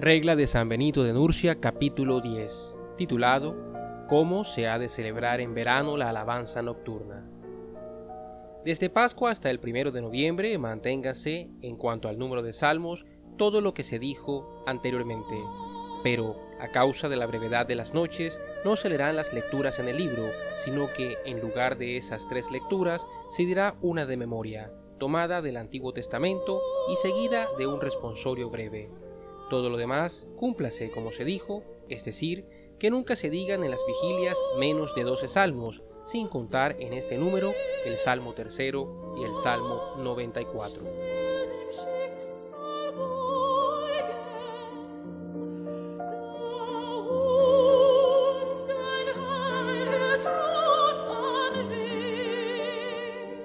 Regla de San Benito de Nurcia capítulo 10, titulado Cómo se ha de celebrar en verano la alabanza nocturna. Desde Pascua hasta el primero de noviembre manténgase, en cuanto al número de salmos, todo lo que se dijo anteriormente, pero a causa de la brevedad de las noches no se leerán las lecturas en el libro, sino que en lugar de esas tres lecturas se dirá una de memoria, tomada del Antiguo Testamento y seguida de un responsorio breve. Todo lo demás, cúmplase como se dijo, es decir, que nunca se digan en las vigilias menos de 12 salmos, sin contar en este número el Salmo tercero y el Salmo 94.